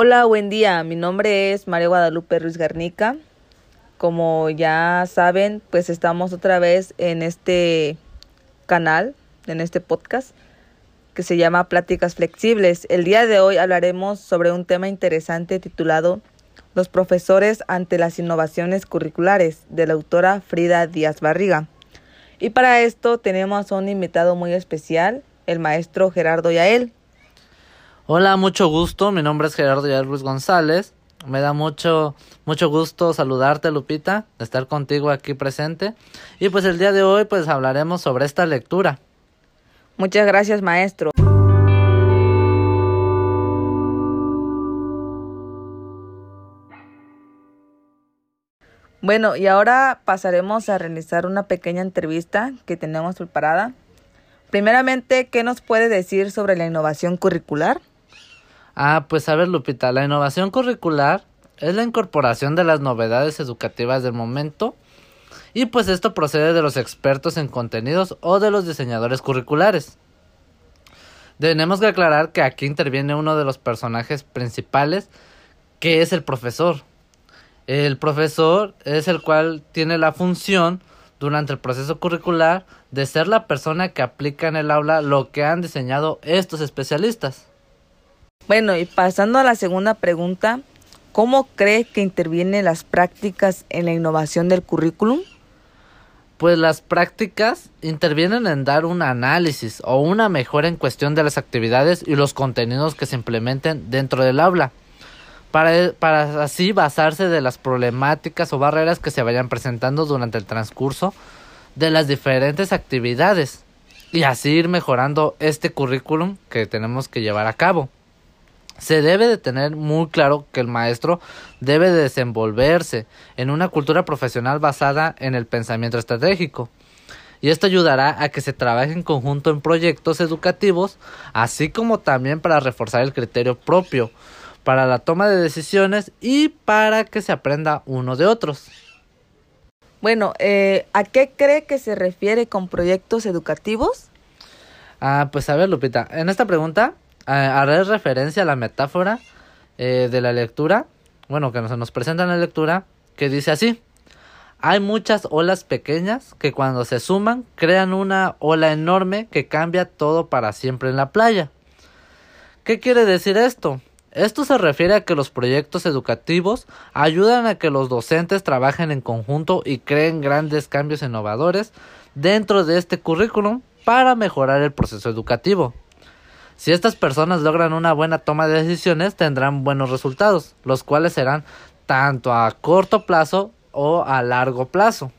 Hola, buen día. Mi nombre es María Guadalupe Ruiz Garnica. Como ya saben, pues estamos otra vez en este canal, en este podcast que se llama Pláticas Flexibles. El día de hoy hablaremos sobre un tema interesante titulado Los profesores ante las innovaciones curriculares de la autora Frida Díaz Barriga. Y para esto tenemos a un invitado muy especial, el maestro Gerardo Yael. Hola, mucho gusto. Mi nombre es Gerardo González. Me da mucho, mucho gusto saludarte, Lupita, de estar contigo aquí presente. Y pues el día de hoy, pues hablaremos sobre esta lectura. Muchas gracias, maestro. Bueno, y ahora pasaremos a realizar una pequeña entrevista que tenemos preparada. Primeramente, ¿qué nos puede decir sobre la innovación curricular? Ah, pues a ver, Lupita, la innovación curricular es la incorporación de las novedades educativas del momento y pues esto procede de los expertos en contenidos o de los diseñadores curriculares. Tenemos que aclarar que aquí interviene uno de los personajes principales, que es el profesor. El profesor es el cual tiene la función durante el proceso curricular de ser la persona que aplica en el aula lo que han diseñado estos especialistas. Bueno, y pasando a la segunda pregunta, ¿cómo cree que intervienen las prácticas en la innovación del currículum? Pues las prácticas intervienen en dar un análisis o una mejora en cuestión de las actividades y los contenidos que se implementen dentro del aula, para, para así basarse de las problemáticas o barreras que se vayan presentando durante el transcurso de las diferentes actividades y así ir mejorando este currículum que tenemos que llevar a cabo. Se debe de tener muy claro que el maestro debe de desenvolverse en una cultura profesional basada en el pensamiento estratégico. Y esto ayudará a que se trabaje en conjunto en proyectos educativos, así como también para reforzar el criterio propio, para la toma de decisiones y para que se aprenda uno de otros. Bueno, eh, ¿a qué cree que se refiere con proyectos educativos? Ah, pues a ver, Lupita, en esta pregunta haré referencia a la metáfora eh, de la lectura, bueno, que se nos presenta en la lectura, que dice así. Hay muchas olas pequeñas que cuando se suman crean una ola enorme que cambia todo para siempre en la playa. ¿Qué quiere decir esto? Esto se refiere a que los proyectos educativos ayudan a que los docentes trabajen en conjunto y creen grandes cambios innovadores dentro de este currículum para mejorar el proceso educativo. Si estas personas logran una buena toma de decisiones, tendrán buenos resultados, los cuales serán tanto a corto plazo o a largo plazo.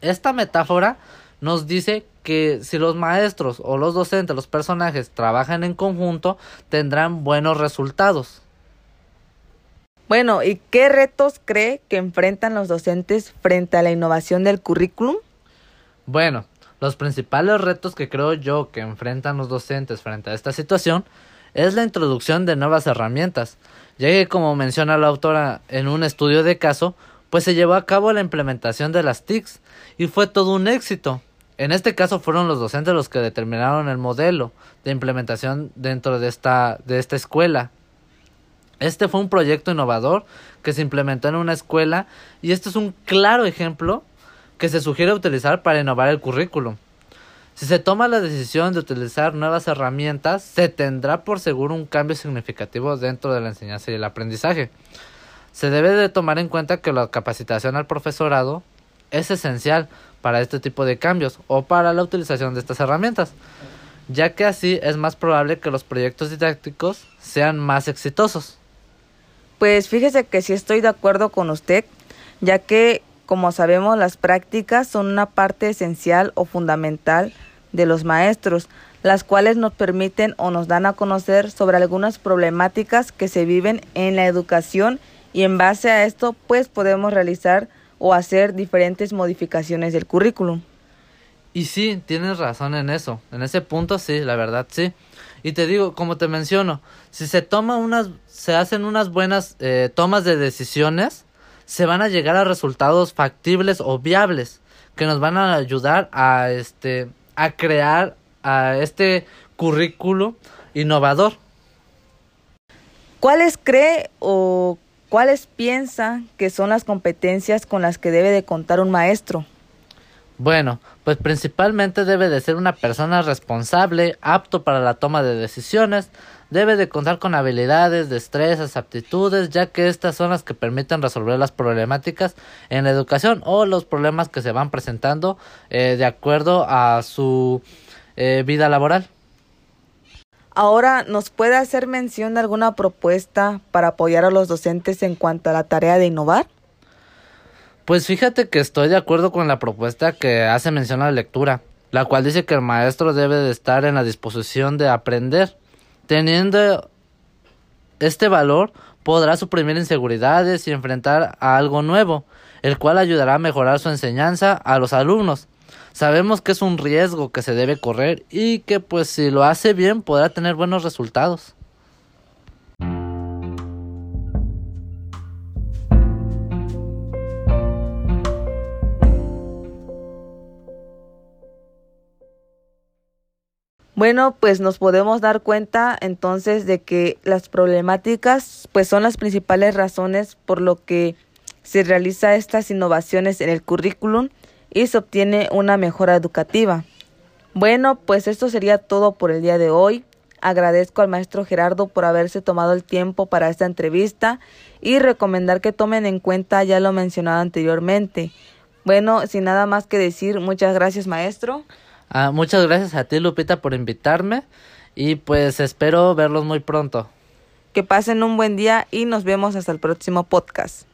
Esta metáfora nos dice que si los maestros o los docentes, los personajes, trabajan en conjunto, tendrán buenos resultados. Bueno, ¿y qué retos cree que enfrentan los docentes frente a la innovación del currículum? Bueno, los principales retos que creo yo que enfrentan los docentes frente a esta situación es la introducción de nuevas herramientas, ya que como menciona la autora en un estudio de caso, pues se llevó a cabo la implementación de las TICs y fue todo un éxito. En este caso fueron los docentes los que determinaron el modelo de implementación dentro de esta, de esta escuela. Este fue un proyecto innovador que se implementó en una escuela y este es un claro ejemplo que se sugiere utilizar para innovar el currículum. Si se toma la decisión de utilizar nuevas herramientas, se tendrá por seguro un cambio significativo dentro de la enseñanza y el aprendizaje. Se debe de tomar en cuenta que la capacitación al profesorado es esencial para este tipo de cambios o para la utilización de estas herramientas, ya que así es más probable que los proyectos didácticos sean más exitosos. Pues fíjese que sí estoy de acuerdo con usted, ya que como sabemos, las prácticas son una parte esencial o fundamental de los maestros, las cuales nos permiten o nos dan a conocer sobre algunas problemáticas que se viven en la educación y en base a esto pues podemos realizar o hacer diferentes modificaciones del currículum. Y sí, tienes razón en eso, en ese punto sí, la verdad sí. Y te digo, como te menciono, si se toma unas, se hacen unas buenas eh, tomas de decisiones, se van a llegar a resultados factibles o viables que nos van a ayudar a este a crear a este currículo innovador. ¿Cuáles cree o cuáles piensa que son las competencias con las que debe de contar un maestro? Bueno, pues principalmente debe de ser una persona responsable, apto para la toma de decisiones, debe de contar con habilidades, destrezas, aptitudes, ya que estas son las que permiten resolver las problemáticas en la educación o los problemas que se van presentando eh, de acuerdo a su eh, vida laboral. Ahora, ¿nos puede hacer mención de alguna propuesta para apoyar a los docentes en cuanto a la tarea de innovar? Pues fíjate que estoy de acuerdo con la propuesta que hace mención a la lectura, la cual dice que el maestro debe de estar en la disposición de aprender. Teniendo este valor, podrá suprimir inseguridades y enfrentar a algo nuevo, el cual ayudará a mejorar su enseñanza a los alumnos. Sabemos que es un riesgo que se debe correr y que pues si lo hace bien podrá tener buenos resultados. Bueno, pues nos podemos dar cuenta entonces de que las problemáticas pues son las principales razones por lo que se realiza estas innovaciones en el currículum y se obtiene una mejora educativa. Bueno, pues esto sería todo por el día de hoy. Agradezco al maestro Gerardo por haberse tomado el tiempo para esta entrevista y recomendar que tomen en cuenta ya lo mencionado anteriormente. Bueno, sin nada más que decir, muchas gracias maestro. Ah, muchas gracias a ti, Lupita, por invitarme y pues espero verlos muy pronto. Que pasen un buen día y nos vemos hasta el próximo podcast.